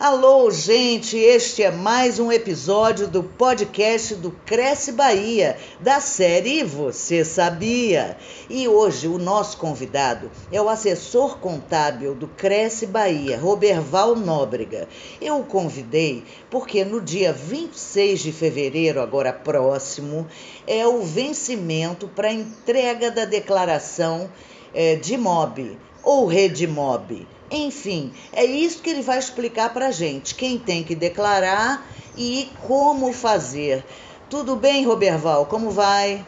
Alô, gente, este é mais um episódio do podcast do Cresce Bahia, da série Você Sabia? E hoje o nosso convidado é o assessor contábil do Cresce Bahia, Roberval Nóbrega. Eu o convidei porque no dia 26 de fevereiro, agora próximo, é o vencimento para entrega da declaração é, de MOB ou Redmob enfim, é isso que ele vai explicar para a gente, quem tem que declarar e como fazer. Tudo bem, Roberval? Como vai?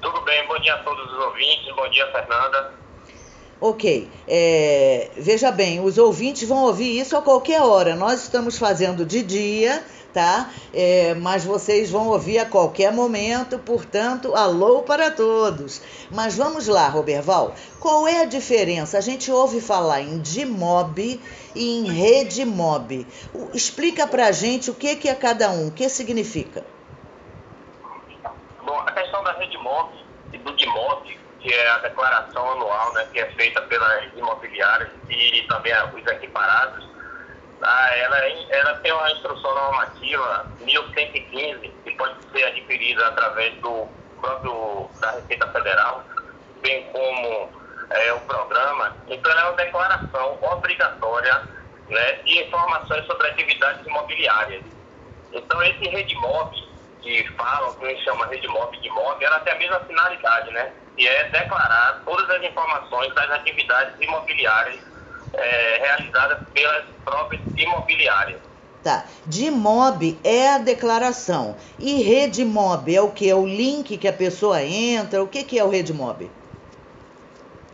Tudo bem, bom dia a todos os ouvintes, bom dia, Fernanda. Ok, é, veja bem, os ouvintes vão ouvir isso a qualquer hora. Nós estamos fazendo de dia tá? É, mas vocês vão ouvir a qualquer momento, portanto, alô para todos. Mas vamos lá, Roberval, qual é a diferença? A gente ouve falar em DMOB e em rede mob. Explica para a gente o que, que é cada um, o que significa. Bom, a questão da rede mob e do DMOB, que é a declaração anual, né, que é feita pelas imobiliárias e também os equiparados, ah, ela, ela tem uma instrução normativa 1115, que pode ser adquirida através do próprio da Receita Federal, bem como é, o programa. Então, ela é uma declaração obrigatória né, de informações sobre atividades imobiliárias. Então, esse Redmob, que falam, que a gente chama Redmob de MOB, ela tem a mesma finalidade, né? Que é declarar todas as informações das atividades imobiliárias é, realizadas pelas próprias imobiliárias. Tá. De MOB é a declaração. E rede MOB é o que? É o link que a pessoa entra? O que, que é o rede MOB?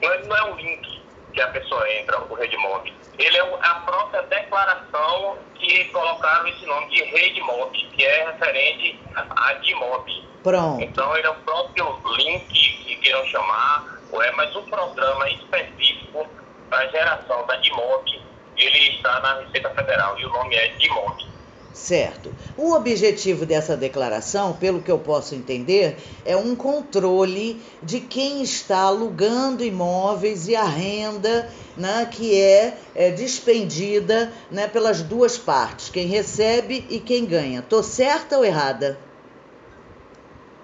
Não, não é um link que a pessoa entra, o rede MOB. Ele é a própria declaração que colocaram esse nome de rede MOB, que é referente a de MOB. Pronto. Então ele é o próprio link que queiram chamar, é, mas o programa específico a geração da DIMOB, ele está na Receita Federal e o nome é DIMOB. Certo. O objetivo dessa declaração, pelo que eu posso entender, é um controle de quem está alugando imóveis e a renda né, que é, é despendida né, pelas duas partes, quem recebe e quem ganha. Estou certa ou errada?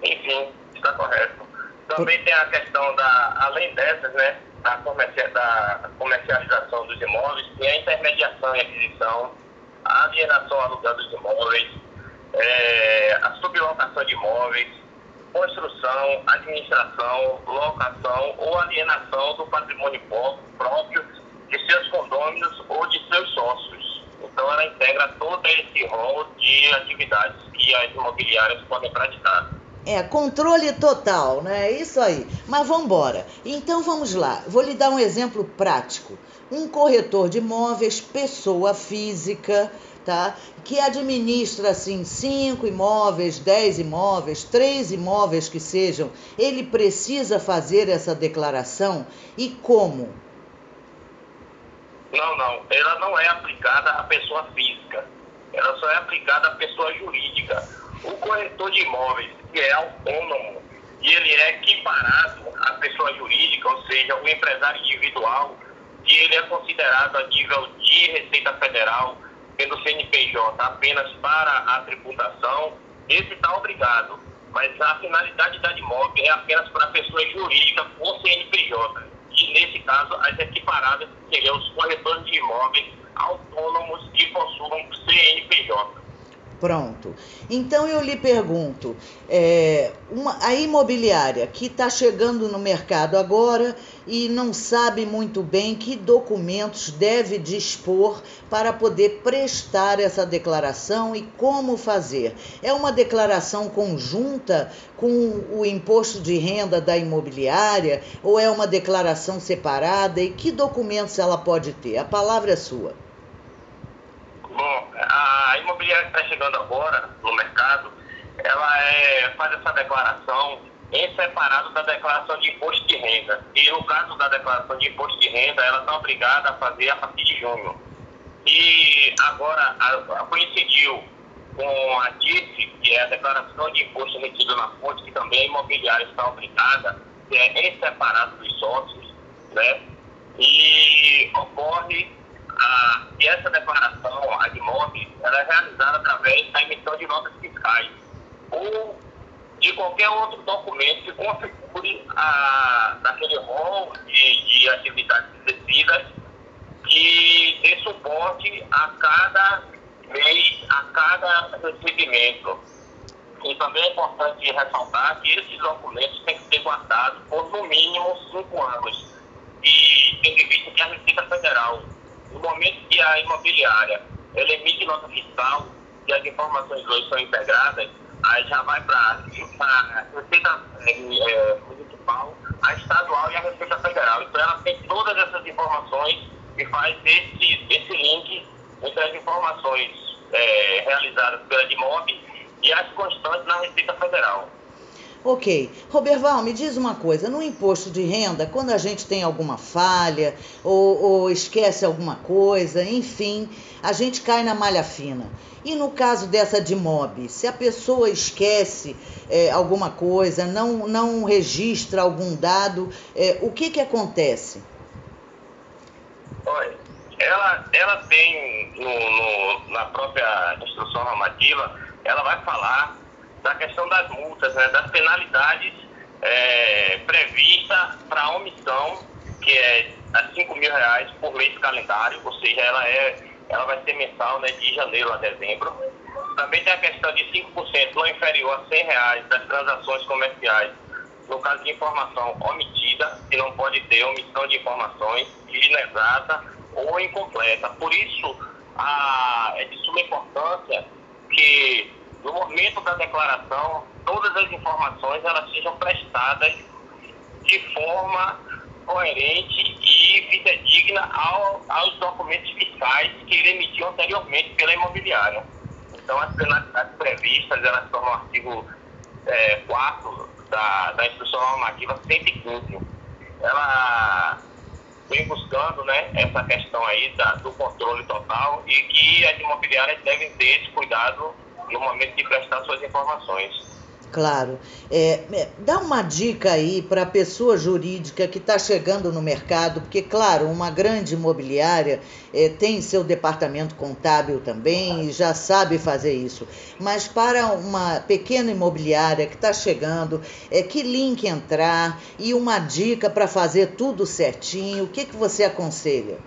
Enfim, está correto. Também tem a questão da, além dessas, né, da, da comercialização dos imóveis, tem a intermediação e aquisição, a alienação alugada dos imóveis, é, a sublocação de imóveis, construção, administração, locação ou alienação do patrimônio próprio de seus condôminos ou de seus sócios. Então, ela integra todo esse rol de atividades que as imobiliárias podem praticar. É, controle total, né? É isso aí. Mas vamos embora. Então vamos lá. Vou lhe dar um exemplo prático. Um corretor de imóveis, pessoa física, tá? Que administra assim cinco imóveis, dez imóveis, três imóveis que sejam. Ele precisa fazer essa declaração e como? Não, não. Ela não é aplicada à pessoa física. Ela só é aplicada à pessoa jurídica. O corretor de imóveis que é autônomo e ele é equiparado à pessoa jurídica, ou seja, o empresário individual, e ele é considerado a nível de Receita Federal pelo CNPJ apenas para a tributação, esse está obrigado. Mas a finalidade da DIMOB é apenas para a pessoa jurídica com CNPJ. E nesse caso, as equiparadas seriam os corretores de imóveis autônomos que possuam CNPJ. Pronto. Então eu lhe pergunto, é, uma, a imobiliária que está chegando no mercado agora e não sabe muito bem que documentos deve dispor para poder prestar essa declaração e como fazer. É uma declaração conjunta com o imposto de renda da imobiliária ou é uma declaração separada e que documentos ela pode ter? A palavra é sua. Imobiliária que está chegando agora no mercado, ela é, faz essa declaração em separado da declaração de imposto de renda. E no caso da declaração de imposto de renda, ela está obrigada a fazer a partir de junho. E agora a, a coincidiu com a DIF, que é a declaração de imposto retido na fonte, que também a imobiliária está obrigada, que é em separado dos sócios, né? E ocorre a, e essa declaração, a de MOB, ela é realizada através da emissão de notas fiscais ou de qualquer outro documento que configure a, daquele rol de, de atividades exercidas que dê suporte a cada mês, a cada recebimento. E também é importante ressaltar que esses documentos têm que ser guardados por no mínimo cinco anos. E tem que vista que a Receita Federal, no momento que a imobiliária ela emite nota fiscal e as informações hoje são integradas, aí já vai para a Receita é, Municipal, a Estadual e a Receita Federal. Então ela tem todas essas informações e faz esse, esse link entre as informações é, realizadas pela DIMOB e as constantes na Receita Federal. Ok. Roberval, me diz uma coisa: no imposto de renda, quando a gente tem alguma falha ou, ou, esquece alguma coisa, enfim, a gente cai na malha fina. E no caso dessa de MOB, se a pessoa esquece é, alguma coisa, não, não registra algum dado, é, o que, que acontece? Olha, ela, ela tem no, no, na própria instrução normativa, ela vai falar da questão das multas, né, das penalidades é, previstas para omissão, que é a 5 mil reais por mês calendário, ou seja, ela, é, ela vai ser mensal né, de janeiro a dezembro. Também tem a questão de 5% não inferior a 100 reais das transações comerciais, no caso de informação omitida, que não pode ter omissão de informações inexata ou incompleta. Por isso, a, é de suma importância que no momento da declaração, todas as informações elas sejam prestadas de forma coerente e fidedigna ao, aos documentos fiscais que ele emitiu anteriormente pela imobiliária. Então, as penalidades previstas, elas estão no artigo é, 4 da, da Instrução Normativa 115. Ela vem buscando né, essa questão aí da, do controle total e que as imobiliárias devem ter esse cuidado no momento de prestar suas informações. Claro. É, é, dá uma dica aí para a pessoa jurídica que está chegando no mercado, porque, claro, uma grande imobiliária é, tem seu departamento contábil também e já sabe fazer isso. Mas para uma pequena imobiliária que está chegando, é, que link entrar e uma dica para fazer tudo certinho, o que, que você aconselha?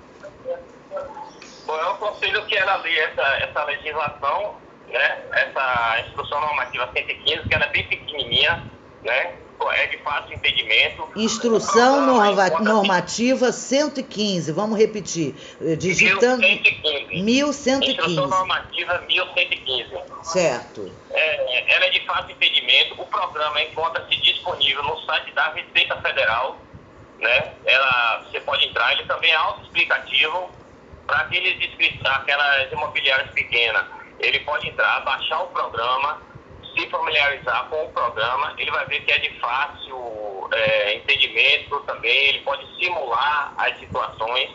Bom, eu aconselho que ela lê essa, essa legislação né? Essa instrução normativa 115, que ela é bem pequenininha, né? É de fácil entendimento. Instrução norma, normativa 115, vamos repetir. Digitando. 1115. 1115. Instrução normativa 1115. Certo. É, ela é de fácil entendimento. O programa encontra-se disponível no site da Receita Federal. Né? Ela, você pode entrar, ele também é autoexplicativo para aqueles aquelas imobiliárias pequenas ele pode entrar, baixar o programa, se familiarizar com o programa, ele vai ver que é de fácil é, entendimento também, ele pode simular as situações.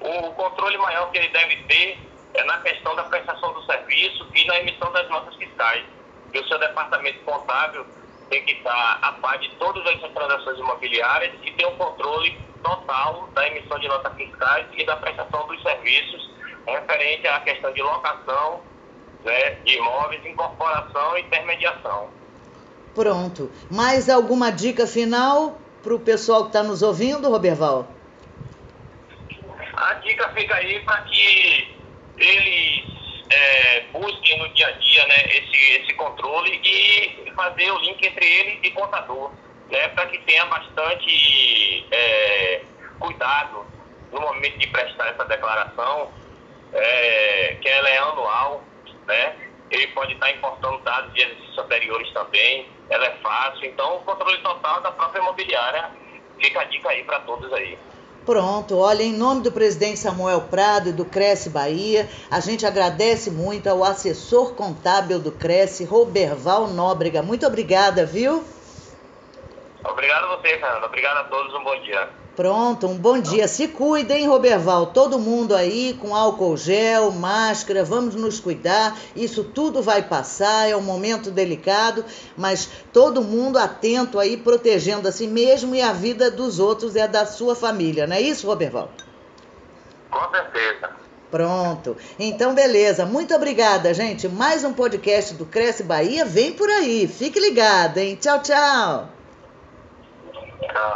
O controle maior que ele deve ter é na questão da prestação do serviço e na emissão das notas fiscais. E o seu departamento contábil tem que estar a par de todas as transações imobiliárias e ter um controle total da emissão de notas fiscais e da prestação dos serviços referente à questão de locação né, de imóveis, incorporação e intermediação. Pronto. Mais alguma dica final para o pessoal que está nos ouvindo, Roberval? A dica fica aí para que eles é, busquem no dia a dia né, esse, esse controle e fazer o link entre ele e contador, né, para que tenha bastante é, cuidado no momento de prestar essa declaração, é, que ela é anual, né? Ele pode estar importando dados de exercícios anteriores também, ela é fácil. Então, o controle total da própria imobiliária fica a dica aí para todos aí. Pronto, olha, em nome do presidente Samuel Prado e do Cresce Bahia, a gente agradece muito ao assessor contábil do Cresce, Roberval Nóbrega. Muito obrigada, viu? Obrigado a você, Fernanda. Obrigado a todos. Um bom dia. Pronto, um bom dia. Se cuidem, Roberval. Todo mundo aí com álcool gel, máscara, vamos nos cuidar. Isso tudo vai passar, é um momento delicado, mas todo mundo atento aí, protegendo a si mesmo e a vida dos outros e a da sua família. Não é isso, Roberval? Com certeza. Pronto. Então, beleza. Muito obrigada, gente. Mais um podcast do Cresce Bahia vem por aí. Fique ligado, hein? Tchau, tchau. Tchau.